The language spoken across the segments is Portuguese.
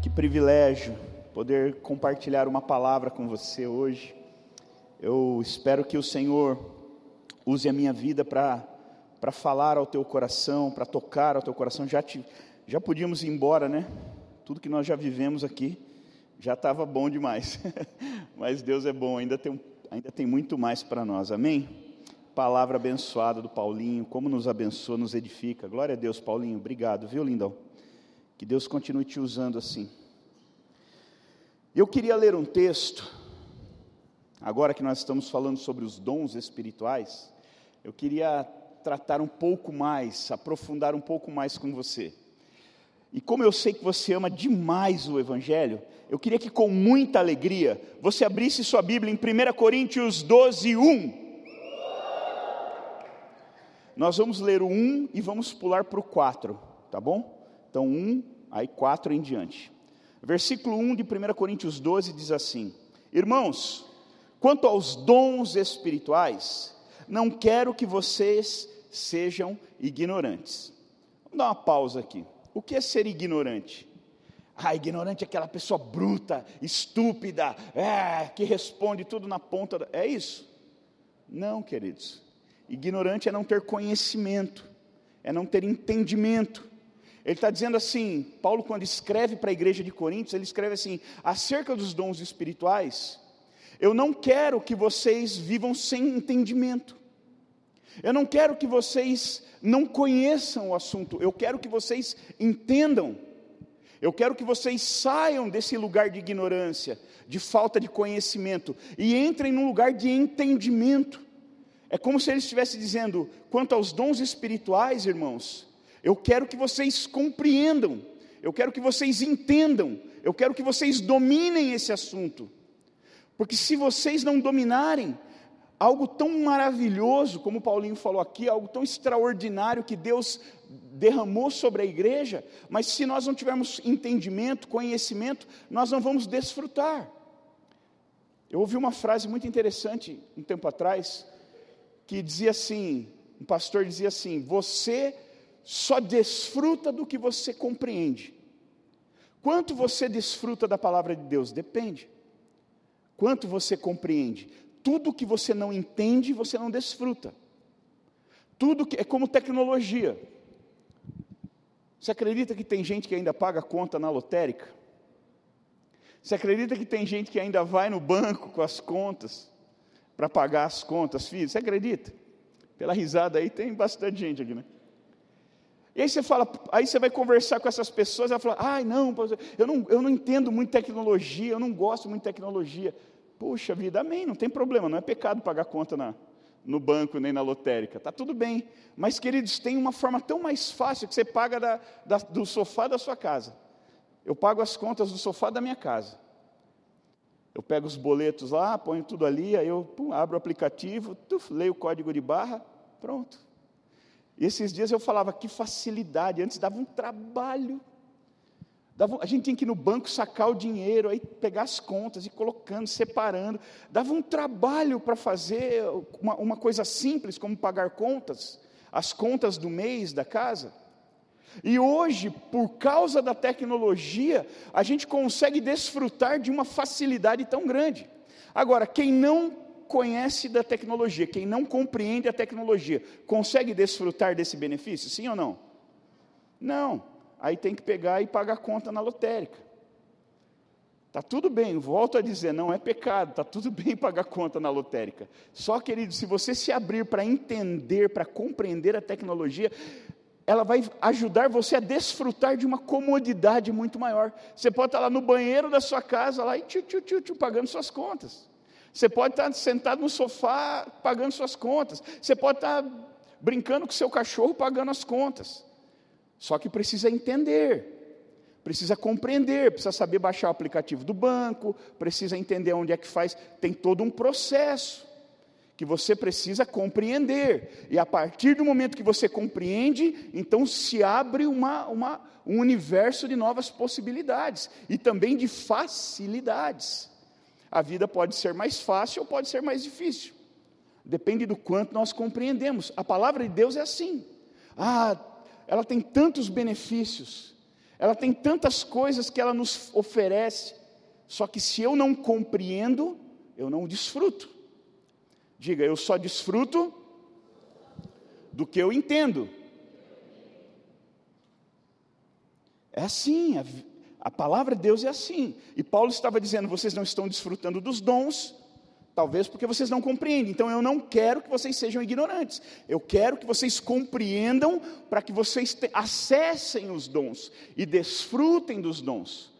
Que privilégio poder compartilhar uma palavra com você hoje. Eu espero que o Senhor use a minha vida para falar ao teu coração, para tocar ao teu coração. Já te, já podíamos ir embora, né? Tudo que nós já vivemos aqui já estava bom demais. Mas Deus é bom, ainda tem, ainda tem muito mais para nós. Amém? Palavra abençoada do Paulinho, como nos abençoa, nos edifica. Glória a Deus, Paulinho. Obrigado, viu, lindão? Que Deus continue te usando assim. Eu queria ler um texto, agora que nós estamos falando sobre os dons espirituais, eu queria tratar um pouco mais, aprofundar um pouco mais com você. E como eu sei que você ama demais o Evangelho, eu queria que com muita alegria você abrisse sua Bíblia em 1 Coríntios 12, 1. Nós vamos ler o 1 e vamos pular para o 4, tá bom? Então, 1, aí 4 em diante. Versículo 1 de 1 Coríntios 12 diz assim: Irmãos, quanto aos dons espirituais, não quero que vocês sejam ignorantes. Vamos dar uma pausa aqui. O que é ser ignorante? Ah, ignorante é aquela pessoa bruta, estúpida, é, que responde tudo na ponta. Da... É isso? Não, queridos. Ignorante é não ter conhecimento, é não ter entendimento. Ele está dizendo assim, Paulo, quando escreve para a igreja de Coríntios, ele escreve assim: acerca dos dons espirituais, eu não quero que vocês vivam sem entendimento. Eu não quero que vocês não conheçam o assunto, eu quero que vocês entendam. Eu quero que vocês saiam desse lugar de ignorância, de falta de conhecimento, e entrem num lugar de entendimento. É como se ele estivesse dizendo: quanto aos dons espirituais, irmãos, eu quero que vocês compreendam, eu quero que vocês entendam, eu quero que vocês dominem esse assunto. Porque se vocês não dominarem, algo tão maravilhoso, como Paulinho falou aqui, algo tão extraordinário que Deus derramou sobre a igreja, mas se nós não tivermos entendimento, conhecimento, nós não vamos desfrutar. Eu ouvi uma frase muito interessante um tempo atrás, que dizia assim: um pastor dizia assim, você só desfruta do que você compreende. Quanto você desfruta da palavra de Deus? Depende. Quanto você compreende? Tudo que você não entende, você não desfruta. Tudo que é como tecnologia. Você acredita que tem gente que ainda paga conta na lotérica? Você acredita que tem gente que ainda vai no banco com as contas para pagar as contas, filho? Você acredita? Pela risada aí tem bastante gente aqui, né? E aí você fala, aí você vai conversar com essas pessoas, ela fala, ai não, eu não, eu não entendo muito tecnologia, eu não gosto muito de tecnologia. Puxa vida, amém, não tem problema, não é pecado pagar conta na, no banco nem na lotérica, está tudo bem. Mas, queridos, tem uma forma tão mais fácil que você paga da, da, do sofá da sua casa. Eu pago as contas do sofá da minha casa. Eu pego os boletos lá, ponho tudo ali, aí eu pum, abro o aplicativo, tuf, leio o código de barra, pronto. E esses dias eu falava, que facilidade, antes dava um trabalho. Dava, a gente tinha que ir no banco sacar o dinheiro, aí pegar as contas e colocando, separando. Dava um trabalho para fazer uma, uma coisa simples, como pagar contas, as contas do mês da casa. E hoje, por causa da tecnologia, a gente consegue desfrutar de uma facilidade tão grande. Agora, quem não conhece da tecnologia, quem não compreende a tecnologia, consegue desfrutar desse benefício? Sim ou não? Não. Aí tem que pegar e pagar a conta na lotérica. Está tudo bem, volto a dizer, não é pecado, está tudo bem pagar conta na lotérica. Só, querido, se você se abrir para entender, para compreender a tecnologia, ela vai ajudar você a desfrutar de uma comodidade muito maior. Você pode estar lá no banheiro da sua casa, lá e tchu, tchu, tchu, pagando suas contas. Você pode estar sentado no sofá pagando suas contas. Você pode estar brincando com seu cachorro pagando as contas. Só que precisa entender, precisa compreender, precisa saber baixar o aplicativo do banco, precisa entender onde é que faz. Tem todo um processo que você precisa compreender. E a partir do momento que você compreende, então se abre uma, uma, um universo de novas possibilidades e também de facilidades. A vida pode ser mais fácil ou pode ser mais difícil. Depende do quanto nós compreendemos. A palavra de Deus é assim. Ah, ela tem tantos benefícios. Ela tem tantas coisas que ela nos oferece, só que se eu não compreendo, eu não desfruto. Diga, eu só desfruto do que eu entendo. É assim, a, palavra de Deus é assim. E Paulo estava dizendo: vocês não estão desfrutando dos dons, talvez porque vocês não compreendem. Então eu não quero que vocês sejam ignorantes. Eu quero que vocês compreendam para que vocês acessem os dons e desfrutem dos dons.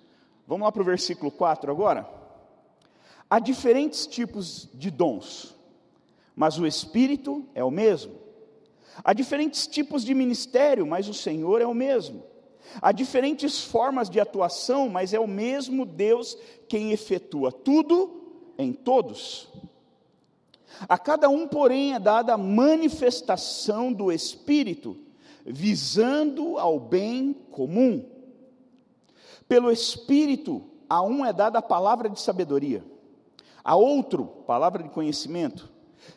Vamos lá para o versículo 4 agora? Há diferentes tipos de dons, mas o Espírito é o mesmo. Há diferentes tipos de ministério, mas o Senhor é o mesmo. Há diferentes formas de atuação, mas é o mesmo Deus quem efetua tudo em todos. A cada um, porém, é dada a manifestação do Espírito, visando ao bem comum. Pelo Espírito, a um é dada a palavra de sabedoria, a outro, palavra de conhecimento,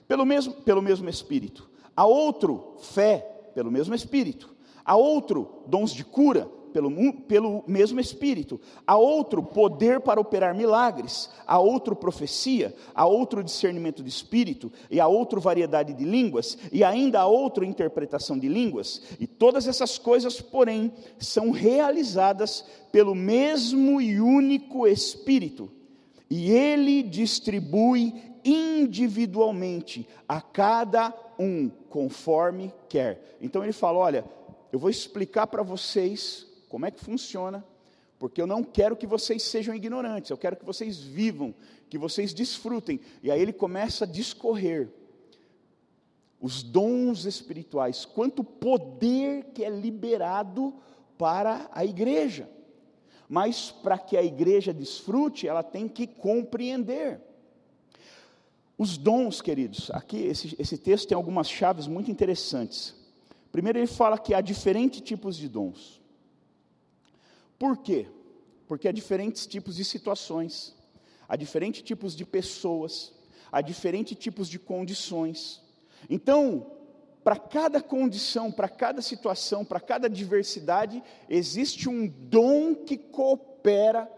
pelo mesmo, pelo mesmo Espírito, a outro, fé, pelo mesmo Espírito, a outro, dons de cura, pelo, pelo mesmo Espírito, a outro poder para operar milagres, a outro profecia, a outro discernimento de espírito, e a outro variedade de línguas, e ainda a outro interpretação de línguas, e todas essas coisas, porém, são realizadas pelo mesmo e único Espírito, e ele distribui individualmente a cada um conforme quer. Então ele fala: olha, eu vou explicar para vocês como é que funciona, porque eu não quero que vocês sejam ignorantes, eu quero que vocês vivam, que vocês desfrutem. E aí ele começa a discorrer os dons espirituais, quanto poder que é liberado para a igreja. Mas para que a igreja desfrute, ela tem que compreender. Os dons, queridos, aqui esse, esse texto tem algumas chaves muito interessantes. Primeiro, ele fala que há diferentes tipos de dons. Por quê? Porque há diferentes tipos de situações, há diferentes tipos de pessoas, há diferentes tipos de condições. Então, para cada condição, para cada situação, para cada diversidade, existe um dom que coopera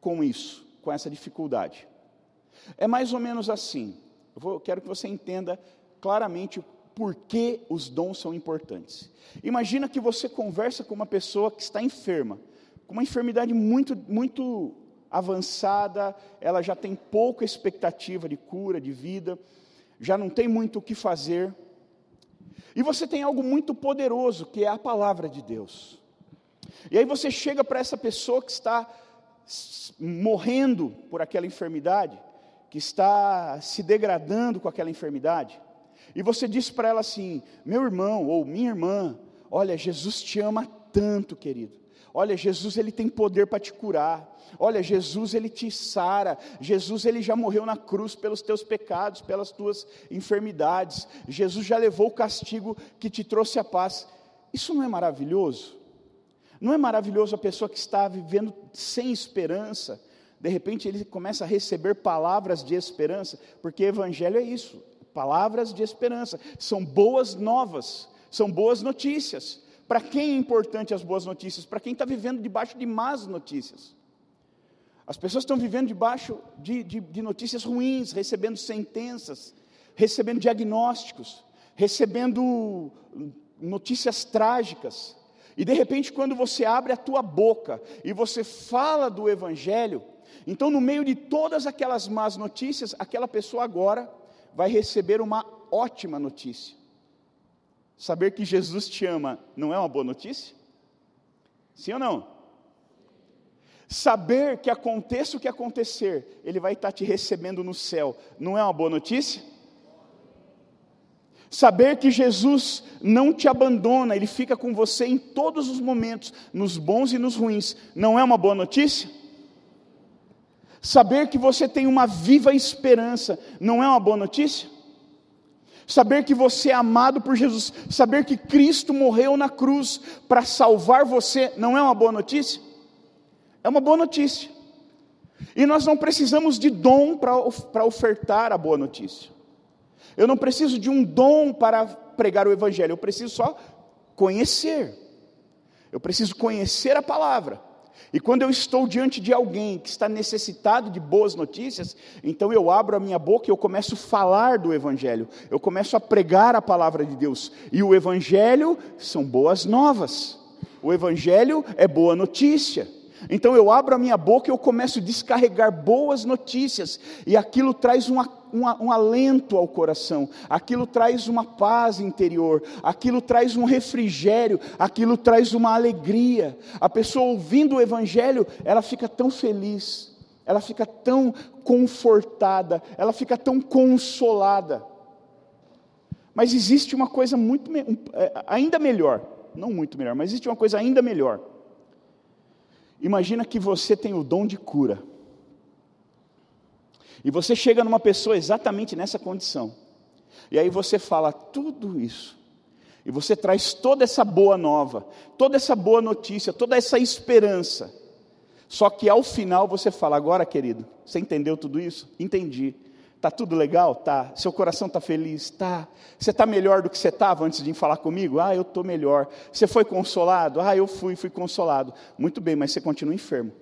com isso, com essa dificuldade. É mais ou menos assim. Eu, vou, quero que você entenda claramente por que os dons são importantes. Imagina que você conversa com uma pessoa que está enferma, com uma enfermidade muito, muito avançada, ela já tem pouca expectativa de cura, de vida, já não tem muito o que fazer. E você tem algo muito poderoso, que é a palavra de Deus. E aí você chega para essa pessoa que está morrendo por aquela enfermidade, que está se degradando com aquela enfermidade, e você diz para ela assim: meu irmão ou minha irmã, olha, Jesus te ama tanto, querido. Olha, Jesus ele tem poder para te curar. Olha, Jesus ele te sara. Jesus ele já morreu na cruz pelos teus pecados, pelas tuas enfermidades. Jesus já levou o castigo que te trouxe a paz. Isso não é maravilhoso? Não é maravilhoso a pessoa que está vivendo sem esperança, de repente ele começa a receber palavras de esperança, porque evangelho é isso, palavras de esperança, são boas novas, são boas notícias. Para quem é importante as boas notícias? Para quem está vivendo debaixo de más notícias. As pessoas estão vivendo debaixo de, de, de notícias ruins, recebendo sentenças, recebendo diagnósticos, recebendo notícias trágicas. E de repente, quando você abre a tua boca e você fala do Evangelho, então no meio de todas aquelas más notícias, aquela pessoa agora vai receber uma ótima notícia. Saber que Jesus te ama não é uma boa notícia? Sim ou não? Saber que aconteça o que acontecer, Ele vai estar te recebendo no céu, não é uma boa notícia? Saber que Jesus não te abandona, Ele fica com você em todos os momentos, nos bons e nos ruins, não é uma boa notícia? Saber que você tem uma viva esperança não é uma boa notícia? Saber que você é amado por Jesus, saber que Cristo morreu na cruz para salvar você, não é uma boa notícia? É uma boa notícia. E nós não precisamos de dom para ofertar a boa notícia. Eu não preciso de um dom para pregar o Evangelho, eu preciso só conhecer. Eu preciso conhecer a palavra. E quando eu estou diante de alguém que está necessitado de boas notícias, então eu abro a minha boca e eu começo a falar do Evangelho, eu começo a pregar a palavra de Deus. E o Evangelho são boas novas, o Evangelho é boa notícia. Então eu abro a minha boca e eu começo a descarregar boas notícias, e aquilo traz um, um, um, alento ao coração, aquilo traz uma paz interior, aquilo traz um refrigério, aquilo traz uma alegria. A pessoa ouvindo o Evangelho, ela fica tão feliz, ela fica tão confortada, ela fica tão consolada. Mas existe uma coisa muito, é, ainda melhor, não muito melhor, mas existe uma coisa ainda melhor Imagina que você tem o dom de cura. E você chega numa pessoa exatamente nessa condição. E aí você fala tudo isso. E você traz toda essa boa nova, toda essa boa notícia, toda essa esperança. Só que ao final você fala: agora, querido, você entendeu tudo isso? Entendi. Tá tudo legal? Tá. Seu coração tá feliz? Tá. Você tá melhor do que você estava antes de falar comigo? Ah, eu tô melhor. Você foi consolado? Ah, eu fui, fui consolado. Muito bem, mas você continua enfermo.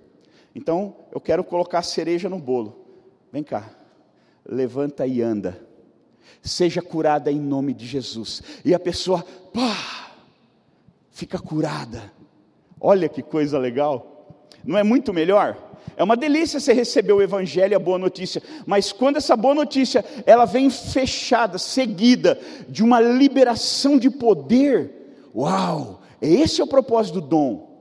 Então, eu quero colocar a cereja no bolo. Vem cá. Levanta e anda. Seja curada em nome de Jesus. E a pessoa, pá, fica curada. Olha que coisa legal. Não é muito melhor? É uma delícia você receber o evangelho e a boa notícia, mas quando essa boa notícia, ela vem fechada, seguida de uma liberação de poder, uau, esse é o propósito do dom.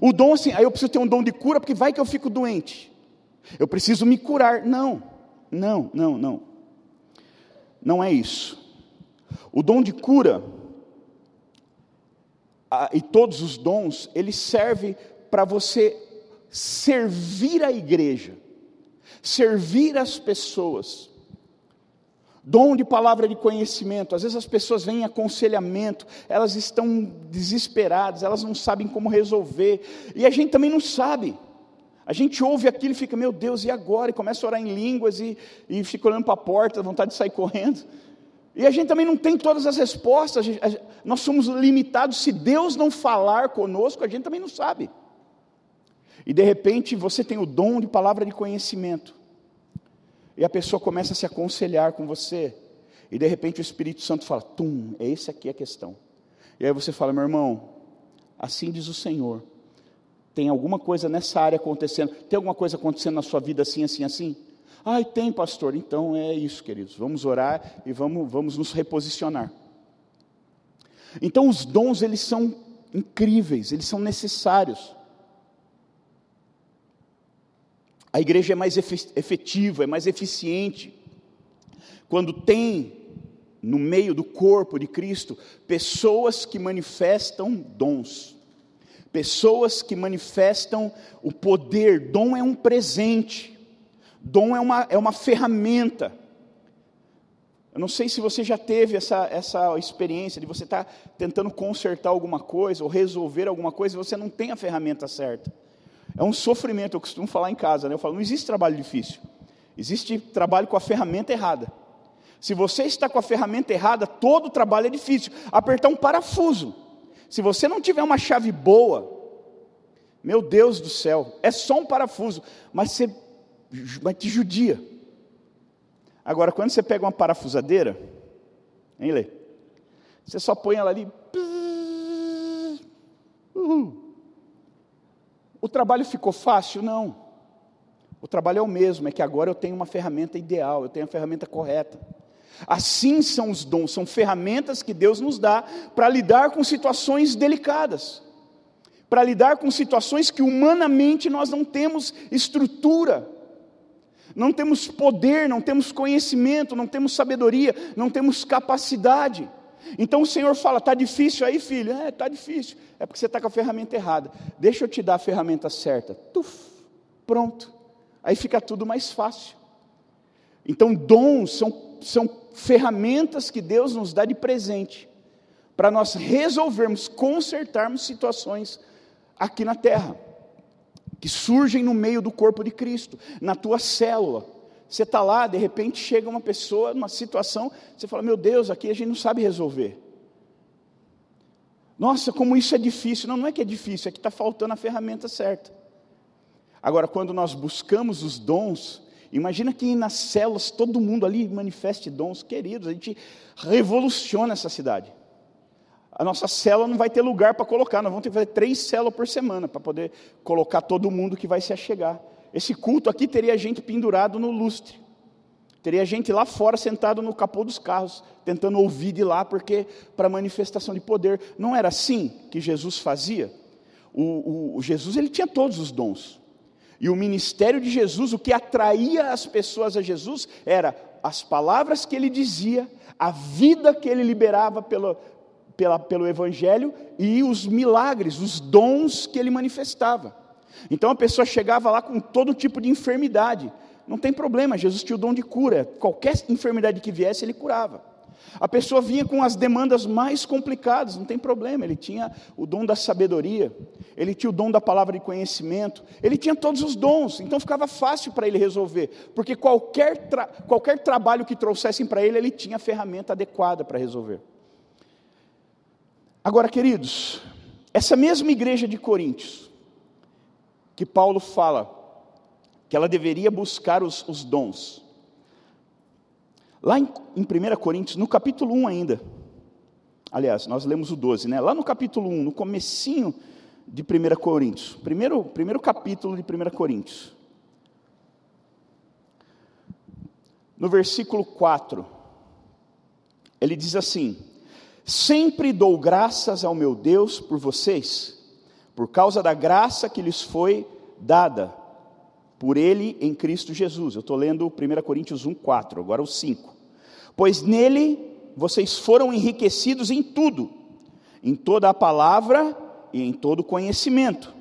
O dom assim, aí eu preciso ter um dom de cura porque vai que eu fico doente. Eu preciso me curar. Não. Não, não, não. Não é isso. O dom de cura e todos os dons, ele serve para você servir a igreja, servir as pessoas. Dom de palavra de conhecimento. Às vezes as pessoas vêm em aconselhamento, elas estão desesperadas, elas não sabem como resolver, e a gente também não sabe. A gente ouve aquilo e fica, meu Deus, e agora? E começa a orar em línguas e, e fica olhando para a porta, vontade de sair correndo. E a gente também não tem todas as respostas, gente, a, nós somos limitados. Se Deus não falar conosco, a gente também não sabe. E de repente você tem o dom de palavra de conhecimento. E a pessoa começa a se aconselhar com você. E de repente o Espírito Santo fala: Tum, é esse aqui a questão. E aí você fala: Meu irmão, assim diz o Senhor. Tem alguma coisa nessa área acontecendo? Tem alguma coisa acontecendo na sua vida assim, assim, assim? Ai, tem, pastor. Então é isso, queridos. Vamos orar e vamos, vamos nos reposicionar. Então os dons, eles são incríveis, eles são necessários. A igreja é mais efetiva, é mais eficiente, quando tem no meio do corpo de Cristo pessoas que manifestam dons, pessoas que manifestam o poder. Dom é um presente, dom é uma, é uma ferramenta. Eu não sei se você já teve essa, essa experiência de você estar tá tentando consertar alguma coisa ou resolver alguma coisa e você não tem a ferramenta certa. É um sofrimento, eu costumo falar em casa, né? Eu falo, não existe trabalho difícil. Existe trabalho com a ferramenta errada. Se você está com a ferramenta errada, todo trabalho é difícil. Apertar um parafuso. Se você não tiver uma chave boa, meu Deus do céu, é só um parafuso, mas você vai te judia. Agora, quando você pega uma parafusadeira, hein, Lê? Você só põe ela ali. Uhul. O trabalho ficou fácil? Não. O trabalho é o mesmo, é que agora eu tenho uma ferramenta ideal, eu tenho a ferramenta correta. Assim são os dons, são ferramentas que Deus nos dá para lidar com situações delicadas, para lidar com situações que humanamente nós não temos estrutura, não temos poder, não temos conhecimento, não temos sabedoria, não temos capacidade. Então o Senhor fala: está difícil aí, filho? É, está difícil. É porque você está com a ferramenta errada. Deixa eu te dar a ferramenta certa. Tuf, pronto. Aí fica tudo mais fácil. Então, dons são, são ferramentas que Deus nos dá de presente para nós resolvermos, consertarmos situações aqui na terra, que surgem no meio do corpo de Cristo, na tua célula. Você está lá, de repente chega uma pessoa, numa situação, você fala: Meu Deus, aqui a gente não sabe resolver. Nossa, como isso é difícil. Não, não é que é difícil, é que está faltando a ferramenta certa. Agora, quando nós buscamos os dons, imagina que nas células todo mundo ali manifeste dons, queridos, a gente revoluciona essa cidade. A nossa célula não vai ter lugar para colocar, nós vamos ter que fazer três células por semana para poder colocar todo mundo que vai se achegar. Esse culto aqui teria gente pendurado no lustre. Teria gente lá fora sentado no capô dos carros, tentando ouvir de lá, porque para manifestação de poder. Não era assim que Jesus fazia? O, o, o, Jesus ele tinha todos os dons. E o ministério de Jesus, o que atraía as pessoas a Jesus, era as palavras que ele dizia, a vida que ele liberava pelo, pela, pelo Evangelho e os milagres, os dons que ele manifestava. Então a pessoa chegava lá com todo tipo de enfermidade, não tem problema, Jesus tinha o dom de cura. Qualquer enfermidade que viesse, ele curava. A pessoa vinha com as demandas mais complicadas, não tem problema, ele tinha o dom da sabedoria, ele tinha o dom da palavra de conhecimento, ele tinha todos os dons, então ficava fácil para ele resolver, porque qualquer, tra qualquer trabalho que trouxessem para ele, ele tinha a ferramenta adequada para resolver. Agora, queridos, essa mesma igreja de Coríntios, que Paulo fala que ela deveria buscar os, os dons. Lá em, em 1 Coríntios, no capítulo 1 ainda, aliás, nós lemos o 12, né? Lá no capítulo 1, no comecinho de 1 Coríntios, primeiro, primeiro capítulo de 1 Coríntios, no versículo 4, ele diz assim: Sempre dou graças ao meu Deus por vocês, por causa da graça que lhes foi dada por ele em Cristo Jesus. Eu estou lendo 1 Coríntios 1, 4, agora o 5. Pois nele vocês foram enriquecidos em tudo, em toda a palavra e em todo o conhecimento,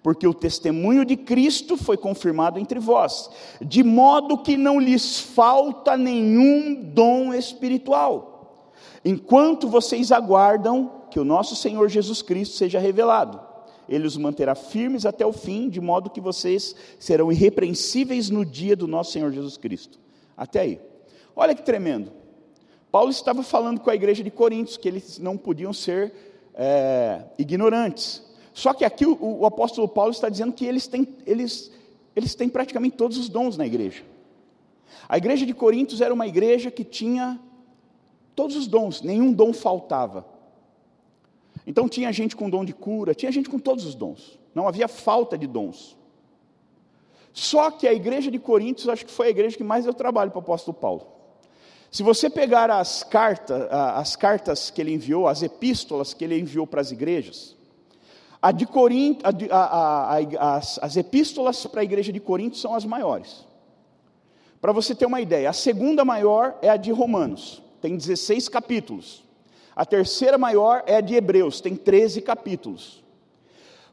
porque o testemunho de Cristo foi confirmado entre vós, de modo que não lhes falta nenhum dom espiritual, enquanto vocês aguardam que o nosso Senhor Jesus Cristo seja revelado ele os manterá firmes até o fim, de modo que vocês serão irrepreensíveis no dia do nosso Senhor Jesus Cristo. Até aí. Olha que tremendo. Paulo estava falando com a igreja de Coríntios que eles não podiam ser é, ignorantes. Só que aqui o, o, apóstolo Paulo está dizendo que eles têm, eles, eles têm praticamente todos os dons na igreja. A igreja de Coríntios era uma igreja que tinha todos os dons, nenhum dom faltava. Então tinha gente com dom de cura, tinha gente com todos os dons. Não havia falta de dons. Só que a igreja de Coríntios, acho que foi a igreja que mais deu trabalho para o apóstolo Paulo. Se você pegar as cartas, as cartas que ele enviou, as epístolas que ele enviou para as igrejas, a de Corinto, as, as epístolas para a igreja de Corinto são as maiores. Para você ter uma ideia, a segunda maior é a de Romanos, tem 16 capítulos. A terceira maior é a de Hebreus, tem 13 capítulos.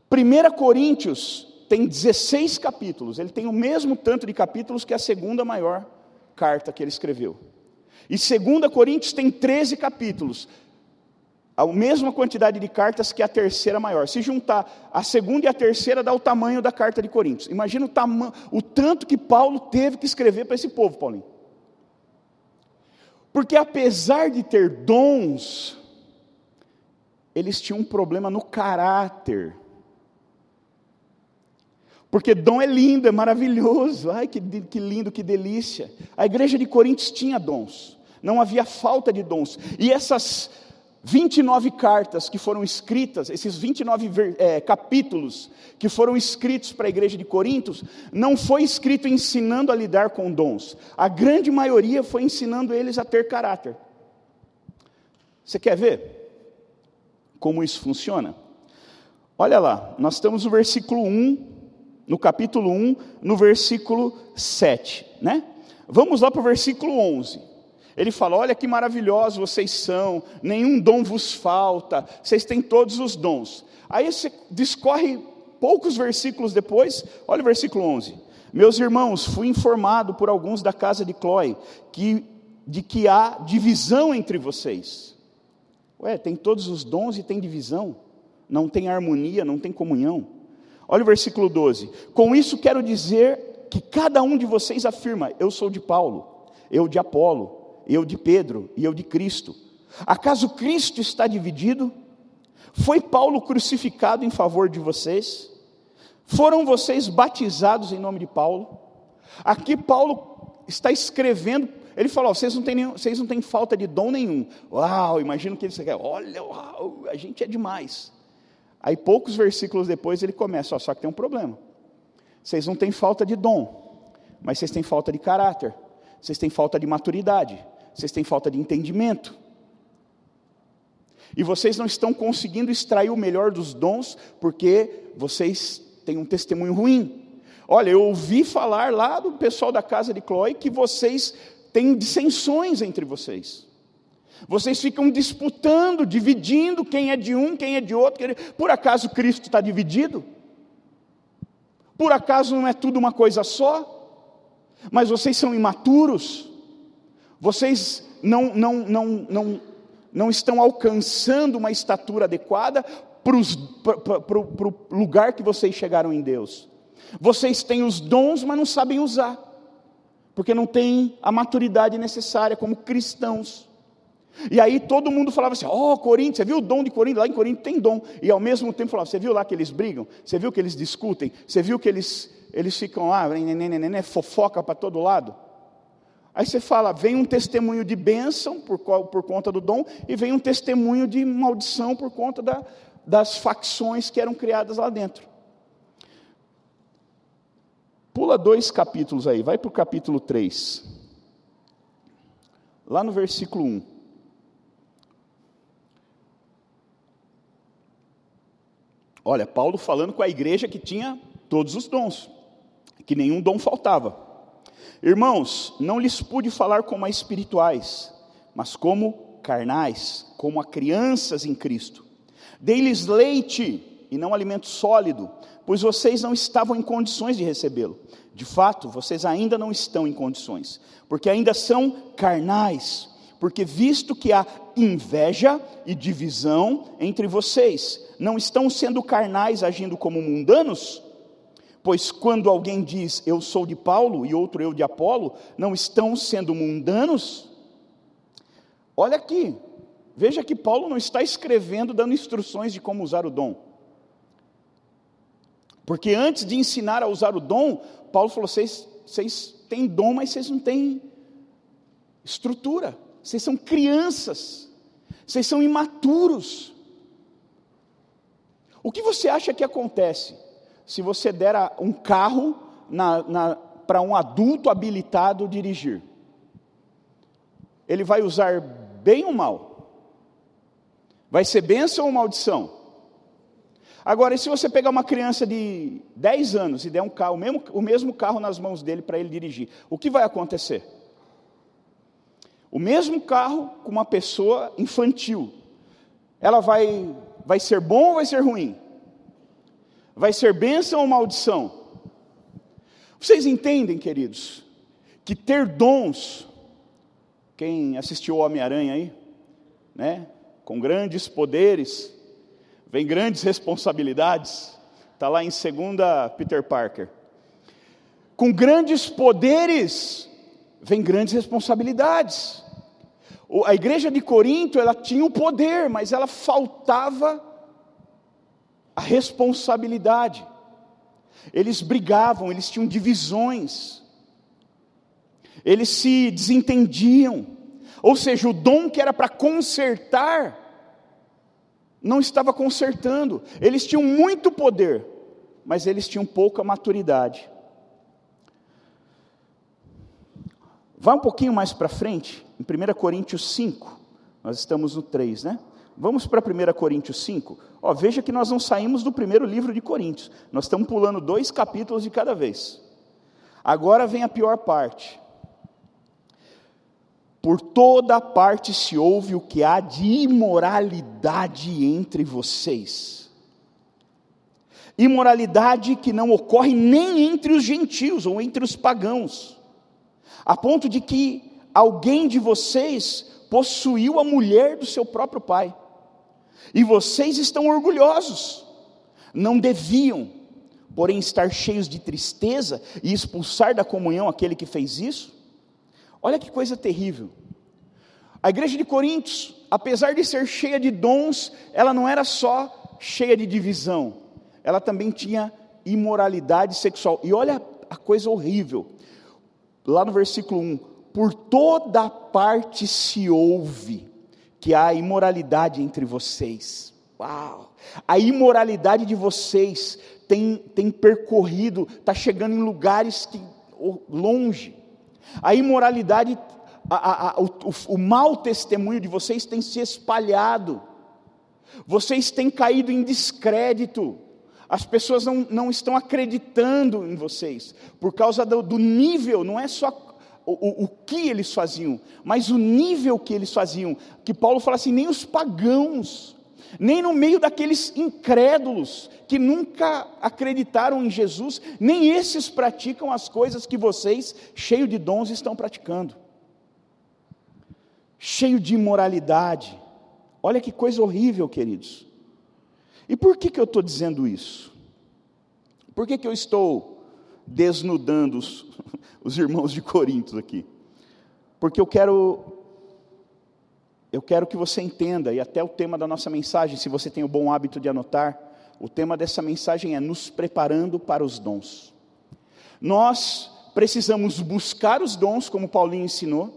1 Coríntios tem 16 capítulos, ele tem o mesmo tanto de capítulos que a segunda maior carta que ele escreveu. E 2 Coríntios tem 13 capítulos, a mesma quantidade de cartas que a terceira maior. Se juntar a segunda e a terceira, dá o tamanho da carta de Coríntios. Imagina o, o tanto que Paulo teve que escrever para esse povo, Paulinho. Porque apesar de ter dons, eles tinham um problema no caráter. Porque dom é lindo, é maravilhoso. Ai, que, que lindo, que delícia. A igreja de Coríntios tinha dons. Não havia falta de dons. E essas 29 cartas que foram escritas, esses 29 é, capítulos que foram escritos para a igreja de Corintos, não foi escrito ensinando a lidar com dons. A grande maioria foi ensinando eles a ter caráter. Você quer ver como isso funciona? Olha lá, nós estamos no versículo 1, no capítulo 1, no versículo 7, né? Vamos lá para o versículo 11. Ele fala: Olha que maravilhosos vocês são, nenhum dom vos falta, vocês têm todos os dons. Aí você discorre poucos versículos depois, olha o versículo 11: Meus irmãos, fui informado por alguns da casa de Clói que, de que há divisão entre vocês. Ué, tem todos os dons e tem divisão, não tem harmonia, não tem comunhão. Olha o versículo 12: Com isso quero dizer que cada um de vocês afirma: Eu sou de Paulo, eu de Apolo eu de Pedro e eu de Cristo. Acaso Cristo está dividido? Foi Paulo crucificado em favor de vocês? Foram vocês batizados em nome de Paulo? Aqui Paulo está escrevendo, ele falou: vocês não têm, nenhum, vocês não têm falta de dom nenhum. Uau, imagino que ele quer, olha, uau, a gente é demais. Aí poucos versículos depois ele começa, ó, só que tem um problema. Vocês não têm falta de dom, mas vocês têm falta de caráter, vocês têm falta de maturidade, vocês têm falta de entendimento. E vocês não estão conseguindo extrair o melhor dos dons porque vocês têm um testemunho ruim. Olha, eu ouvi falar lá do pessoal da casa de Chloe que vocês têm dissensões entre vocês. Vocês ficam disputando, dividindo quem é de um, quem é de outro. Por acaso Cristo está dividido? Por acaso não é tudo uma coisa só? Mas vocês são imaturos, vocês não, não, não, não não estão alcançando uma estatura adequada para o lugar que vocês chegaram em Deus. Vocês têm os dons, mas não sabem usar, porque não têm a maturidade necessária como cristãos. E aí todo mundo falava assim: Ó, oh, Corinthians, você viu o dom de Corinthians? Lá em Corinthians tem dom. E ao mesmo tempo falava: Você viu lá que eles brigam? Você viu que eles discutem? Você viu que eles, eles ficam lá, né, né, né, fofoca para todo lado? Aí você fala, vem um testemunho de bênção por, por conta do dom, e vem um testemunho de maldição por conta da, das facções que eram criadas lá dentro. Pula dois capítulos aí, vai para o capítulo 3. Lá no versículo 1. Olha, Paulo falando com a igreja que tinha todos os dons, que nenhum dom faltava. Irmãos, não lhes pude falar como a espirituais, mas como carnais, como a crianças em Cristo. Dei-lhes leite e não alimento sólido, pois vocês não estavam em condições de recebê-lo. De fato, vocês ainda não estão em condições, porque ainda são carnais. Porque, visto que há inveja e divisão entre vocês, não estão sendo carnais agindo como mundanos? Pois quando alguém diz eu sou de Paulo e outro eu de Apolo, não estão sendo mundanos? Olha aqui, veja que Paulo não está escrevendo dando instruções de como usar o dom. Porque antes de ensinar a usar o dom, Paulo falou: vocês, vocês têm dom, mas vocês não têm estrutura, vocês são crianças, vocês são imaturos. O que você acha que acontece? Se você der um carro para um adulto habilitado dirigir? Ele vai usar bem ou mal? Vai ser bênção ou maldição? Agora, e se você pegar uma criança de 10 anos e der um carro, o mesmo, o mesmo carro nas mãos dele para ele dirigir, o que vai acontecer? O mesmo carro com uma pessoa infantil, ela vai, vai ser bom ou vai ser ruim? Vai ser bênção ou maldição? Vocês entendem, queridos, que ter dons, quem assistiu Homem-Aranha aí, né? Com grandes poderes, vem grandes responsabilidades. Está lá em 2 Peter Parker. Com grandes poderes, vem grandes responsabilidades. A igreja de Corinto, ela tinha o poder, mas ela faltava a responsabilidade. Eles brigavam, eles tinham divisões, eles se desentendiam, ou seja, o dom que era para consertar, não estava consertando, eles tinham muito poder, mas eles tinham pouca maturidade. Vá um pouquinho mais para frente, em 1 Coríntios 5, nós estamos no 3, né? Vamos para 1 Coríntios 5. Ó, veja que nós não saímos do primeiro livro de Coríntios, nós estamos pulando dois capítulos de cada vez. Agora vem a pior parte. Por toda parte se ouve o que há de imoralidade entre vocês. Imoralidade que não ocorre nem entre os gentios ou entre os pagãos, a ponto de que alguém de vocês possuiu a mulher do seu próprio pai. E vocês estão orgulhosos. Não deviam, porém, estar cheios de tristeza e expulsar da comunhão aquele que fez isso? Olha que coisa terrível. A igreja de Coríntios, apesar de ser cheia de dons, ela não era só cheia de divisão, ela também tinha imoralidade sexual. E olha a coisa horrível, lá no versículo 1: Por toda parte se ouve que há imoralidade entre vocês. Uau! A imoralidade de vocês tem, tem percorrido, está chegando em lugares que, longe. A imoralidade, a, a, o, o, o mau testemunho de vocês tem se espalhado. Vocês têm caído em descrédito. As pessoas não, não estão acreditando em vocês, por causa do, do nível, não é só o, o, que eles faziam, mas o nível que eles faziam. Que Paulo fala assim: nem os pagãos, nem no meio daqueles incrédulos que nunca acreditaram em Jesus, nem esses praticam as coisas que vocês, cheio de dons, estão praticando. Cheio de imoralidade. Olha que coisa horrível, queridos. E por que, que eu estou dizendo isso? Por que, que eu estou desnudando os, os irmãos de Corinto aqui? Porque eu quero eu quero que você entenda, e até o tema da nossa mensagem, se você tem o bom hábito de anotar, o tema dessa mensagem é nos preparando para os dons. Nós precisamos buscar os dons, como Paulinho ensinou,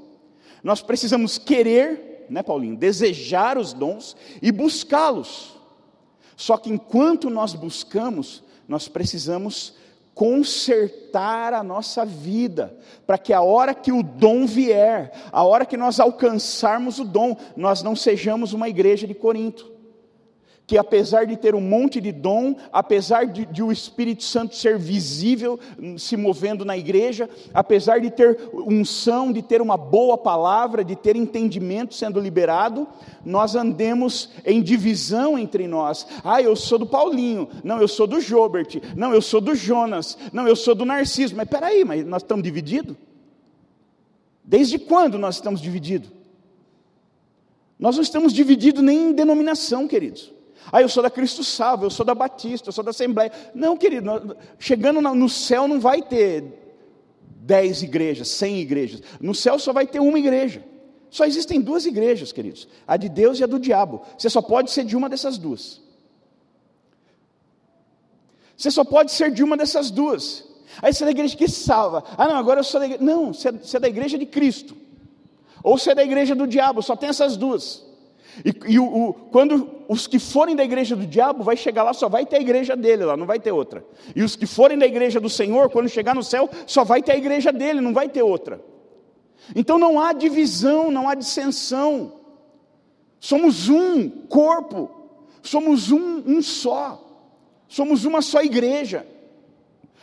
nós precisamos querer, né, Paulinho, desejar os dons e buscá-los. Só que enquanto nós buscamos, nós precisamos consertar a nossa vida, para que a hora que o dom vier, a hora que nós alcançarmos o dom, nós não sejamos uma igreja de Corinto que apesar de ter um monte de dom, apesar de, de, o Espírito Santo ser visível hum, se movendo na igreja, apesar de ter unção, de ter uma boa palavra, de ter entendimento sendo liberado, nós andemos em divisão entre nós. Ah, eu sou do Paulinho, não, eu sou do Jobert, não, eu sou do Jonas, não, eu sou do Narciso. Mas peraí, mas nós estamos divididos? Desde quando nós estamos divididos? Nós não estamos divididos nem em denominação, queridos. Ah, eu sou da Cristo Salvo, eu sou da Batista, eu sou da Assembleia. Não, querido, chegando no céu não vai ter dez igrejas, cem igrejas. No céu só vai ter uma igreja. Só existem duas igrejas, queridos: a de Deus e a do diabo. Você só pode ser de uma dessas duas. Você só pode ser de uma dessas duas. Aí você é da igreja que salva. Ah, não, agora eu sou da igreja. Não, é, você é da igreja de Cristo. Ou você é da igreja do diabo, só tem essas duas. E, e o, o, quando os que forem da igreja do diabo, vai chegar lá, só vai ter a igreja dele lá, não vai ter outra. E os que forem da igreja do Senhor, quando chegar no céu, só vai ter a igreja dele, não vai ter outra. Então não há divisão, não há dissensão. Somos um corpo, somos um, um só, somos uma só igreja.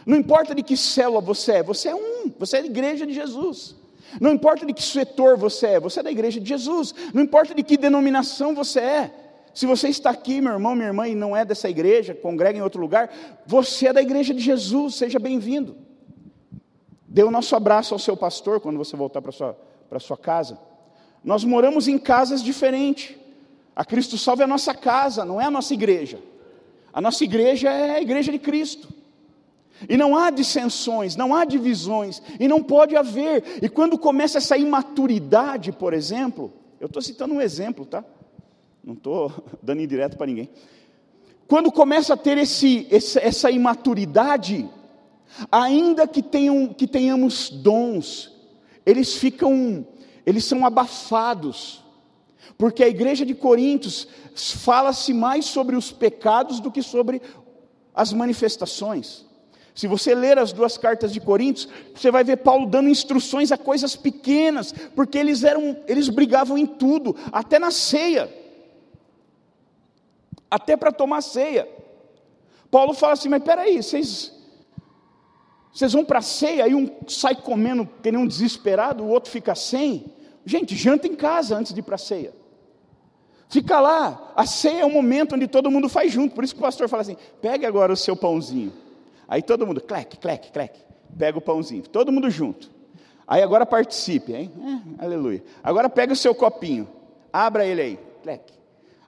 Não importa de que célula você é, você é um, você é a igreja de Jesus. Não importa de que setor você é, você é da igreja de Jesus. Não importa de que denominação você é. Se você está aqui, meu irmão, minha irmã, e não é dessa igreja, congrega em outro lugar, você é da igreja de Jesus, seja bem-vindo. Dê o nosso abraço ao seu pastor quando você voltar para sua, a sua casa. Nós moramos em casas diferentes. A Cristo Salve é a nossa casa, não é a nossa igreja. A nossa igreja é a igreja de Cristo. E não há dissensões, não há divisões, e não pode haver. E quando começa essa imaturidade, por exemplo, eu estou citando um exemplo, tá? Não estou dando indireto para ninguém. Quando começa a ter esse, essa imaturidade, ainda que, tenham, que tenhamos dons, eles ficam, eles são abafados, porque a igreja de Coríntios fala-se mais sobre os pecados do que sobre as manifestações. Se você ler as duas cartas de Coríntios, você vai ver Paulo dando instruções a coisas pequenas, porque eles eram, eles brigavam em tudo, até na ceia. Até para tomar ceia. Paulo fala assim: "Mas espera aí, vocês vocês vão para a ceia e um sai comendo que nem um desesperado, o outro fica sem. Gente, janta em casa antes de ir para a ceia. Fica lá. A ceia é o momento onde todo mundo faz junto. Por isso que o pastor fala assim: pegue agora o seu pãozinho. Aí todo mundo, clec, clec, clec, pega o pãozinho, todo mundo junto. Aí agora participe, hein? É, aleluia. Agora pega o seu copinho, abra ele aí, clec.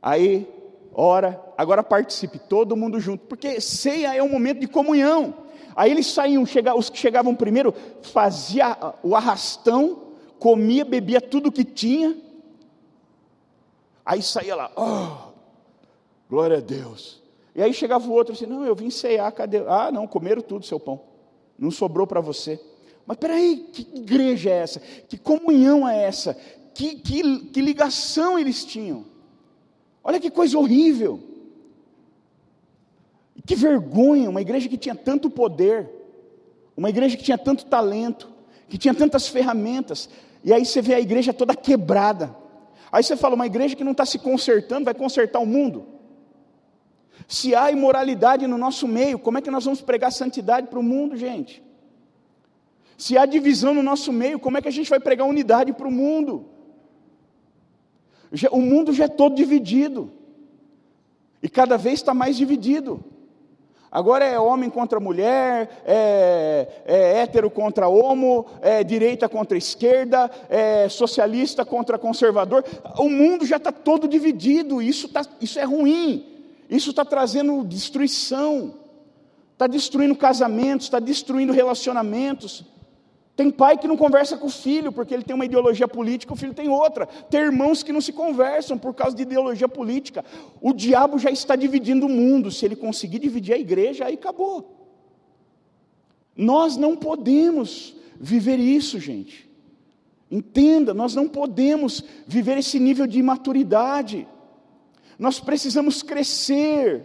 Aí, ora, agora participe, todo mundo junto, porque ceia é um momento de comunhão. Aí eles saíam, chega, os que chegavam primeiro, fazia o arrastão, comia, bebia tudo que tinha, Aí saía lá, oh, glória a Deus. E aí chegava o outro assim, não, eu vim ceiar, cadê? Ah, não, comeram tudo seu pão. Não sobrou para você. Mas peraí, que igreja é essa? Que comunhão é essa? Que, que, que ligação eles tinham? Olha que coisa horrível. Que vergonha, uma igreja que tinha tanto poder, uma igreja que tinha tanto talento, que tinha tantas ferramentas, e aí você vê a igreja toda quebrada. Aí você fala, uma igreja que não está se consertando, vai consertar o mundo. Se há imoralidade no nosso meio, como é que nós vamos pregar santidade para o mundo, gente? Se há divisão no nosso meio, como é que a gente vai pregar unidade para o mundo? O mundo já é todo dividido, e cada vez está mais dividido. Agora é homem contra mulher, é, é hétero contra homo, é direita contra esquerda, é socialista contra conservador. O mundo já está todo dividido, isso, tá, isso é ruim, isso está trazendo destruição, está destruindo casamentos, está destruindo relacionamentos. Tem pai que não conversa com o filho porque ele tem uma ideologia política, o filho tem outra. Tem irmãos que não se conversam por causa de ideologia política. O diabo já está dividindo o mundo. Se ele conseguir dividir a igreja, aí acabou. Nós não podemos viver isso, gente. Entenda, nós não podemos viver esse nível de imaturidade. Nós precisamos crescer.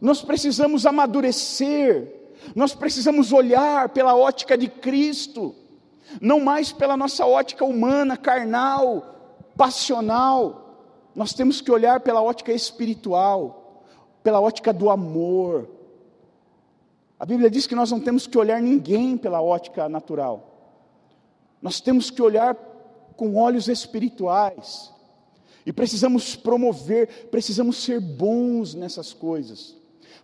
Nós precisamos amadurecer nós precisamos olhar pela ótica de Cristo, não mais pela nossa ótica humana, carnal, passional. Nós temos que olhar pela ótica espiritual, pela ótica do amor. A Bíblia diz que nós não temos que olhar ninguém pela ótica natural. Nós temos que olhar com olhos espirituais. E precisamos promover, precisamos ser bons nessas coisas.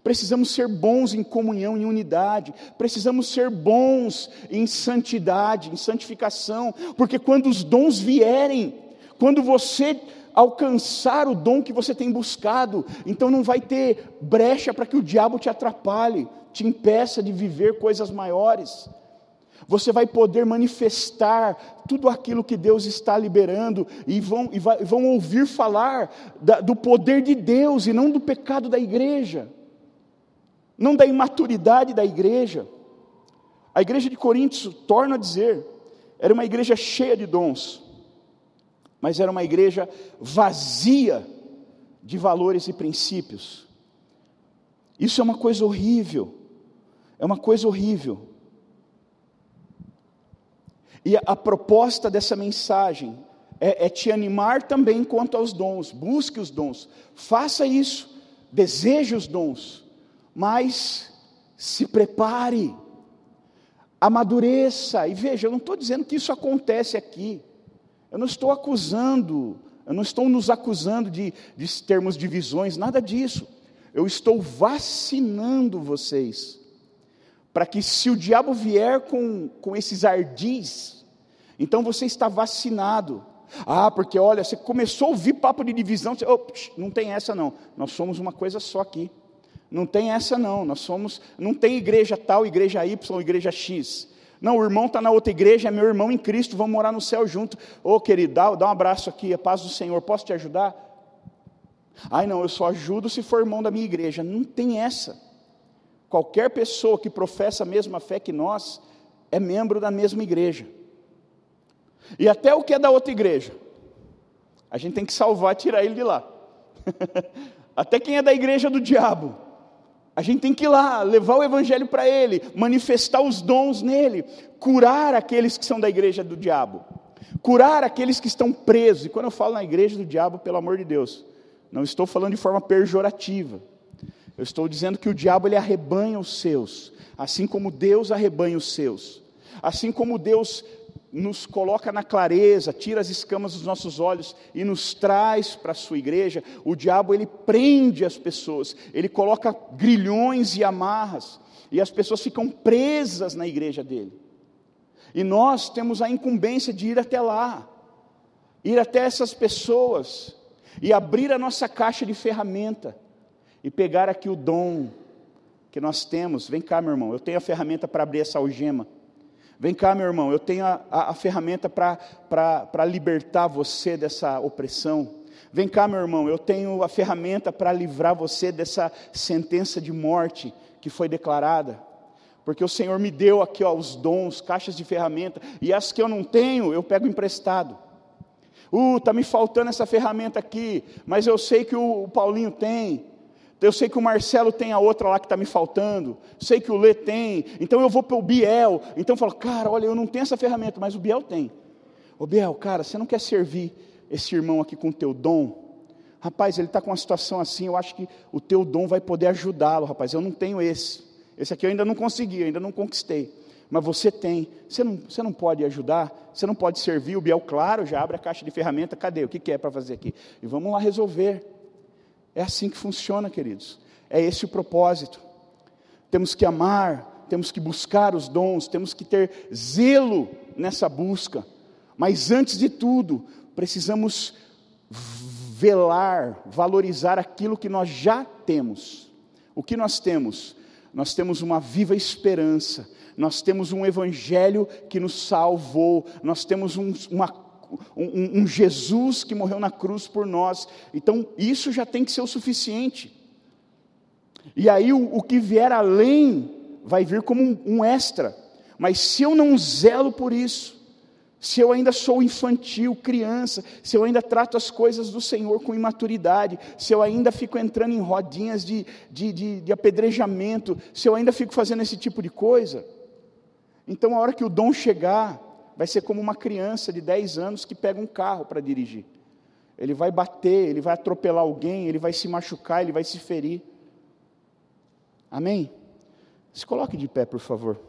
Precisamos ser bons em comunhão, em unidade. Precisamos ser bons em santidade, em santificação. Porque quando os dons vierem, quando você alcançar o dom que você tem buscado, então não vai ter brecha para que o diabo te atrapalhe, te impeça de viver coisas maiores. Você vai poder manifestar tudo aquilo que Deus está liberando e vão, e vai, vão ouvir falar da, do poder de Deus e não do pecado da igreja não da imaturidade da igreja. A igreja de Coríntios, torna a dizer, era uma igreja cheia de dons, mas era uma igreja vazia de valores e princípios. Isso é uma coisa horrível, é uma coisa horrível. E a, proposta dessa mensagem é, é te animar também quanto aos dons, busque os dons, faça isso, deseje os dons. Mas se prepare, amadureça, e veja, eu não estou dizendo que isso acontece aqui, eu não estou acusando, eu não estou nos acusando de, de termos divisões, nada disso, eu estou vacinando vocês, para que se o diabo vier com, com esses ardis, então você está vacinado, ah, porque olha, você começou a ouvir papo de divisão, você, oh, não tem essa não, nós somos uma coisa só aqui. Não tem essa não, nós somos, não tem igreja tal, igreja Y, igreja X. Não, o irmão está na outra igreja, é meu irmão em Cristo, vamos morar no céu junto. Ô oh, querido, dá, dá um abraço aqui, a paz do Senhor, posso te ajudar? Ai não, eu só ajudo se for irmão da minha igreja. Não tem essa. Qualquer pessoa que professa a mesma fé que nós, é membro da mesma igreja. E até o que é da outra igreja, a gente tem que salvar, tirar ele de lá. até quem é da igreja do diabo, a gente tem que ir lá, levar o evangelho para ele, manifestar os dons nele, curar aqueles que são da igreja do diabo, curar aqueles que estão presos. E quando eu falo na igreja do diabo, pelo amor de Deus, não estou falando de forma pejorativa. Eu estou dizendo que o diabo ele arrebanha os seus, assim como Deus arrebanha os seus. Assim como Deus nos coloca na clareza, tira as escamas dos nossos olhos e nos traz para a sua igreja, o diabo ele prende as pessoas, ele coloca grilhões e amarras, e as pessoas ficam presas na igreja dele. E nós temos a incumbência de ir até lá, ir até essas pessoas e abrir a nossa caixa de ferramenta e pegar aqui o dom que nós temos. Vem cá, meu irmão, eu tenho a ferramenta para abrir essa algema. Vem cá, meu irmão, eu tenho a, a, a ferramenta para libertar você dessa opressão. Vem cá, meu irmão, eu tenho a ferramenta para livrar você dessa sentença de morte que foi declarada. Porque o Senhor me deu aqui ó, os dons, caixas de ferramenta, e as que eu não tenho, eu pego emprestado. Uh, está me faltando essa ferramenta aqui, mas eu sei que o, o Paulinho tem. Eu sei que o Marcelo tem a outra lá que está me faltando. Sei que o Lê tem. Então eu vou para o Biel. Então eu falo, cara, olha, eu não tenho essa ferramenta, mas o Biel tem. Ô Biel, cara, você não quer servir esse irmão aqui com o teu dom? Rapaz, ele está com uma situação assim, eu acho que o teu dom vai poder ajudá-lo, rapaz. Eu não tenho esse. Esse aqui eu ainda não consegui, ainda não conquistei. Mas você tem. Você não, você não pode ajudar? Você não pode servir? O Biel, claro, já abre a caixa de ferramenta. Cadê? O que, que é para fazer aqui? E vamos lá resolver. É assim que funciona, queridos. É esse o propósito. Temos que amar, temos que buscar os dons, temos que ter zelo nessa busca. Mas antes de tudo, precisamos velar, valorizar aquilo que nós já temos. O que nós temos? Nós temos uma viva esperança, nós temos um evangelho que nos salvou, nós temos um, uma, um, um Jesus que morreu na cruz por nós. Então, isso já tem que ser o suficiente. E aí, o, o que vier além vai vir como um, um extra. Mas se eu não zelo por isso, se eu ainda sou infantil, criança, se eu ainda trato as coisas do Senhor com imaturidade, se eu ainda fico entrando em rodinhas de, de, de, de, apedrejamento, se eu ainda fico fazendo esse tipo de coisa, então a hora que o dom chegar, vai ser como uma criança de 10 anos que pega um carro para dirigir. Ele vai bater, ele vai atropelar alguém, ele vai se machucar, ele vai se ferir. Amém? Se coloque de pé, por favor.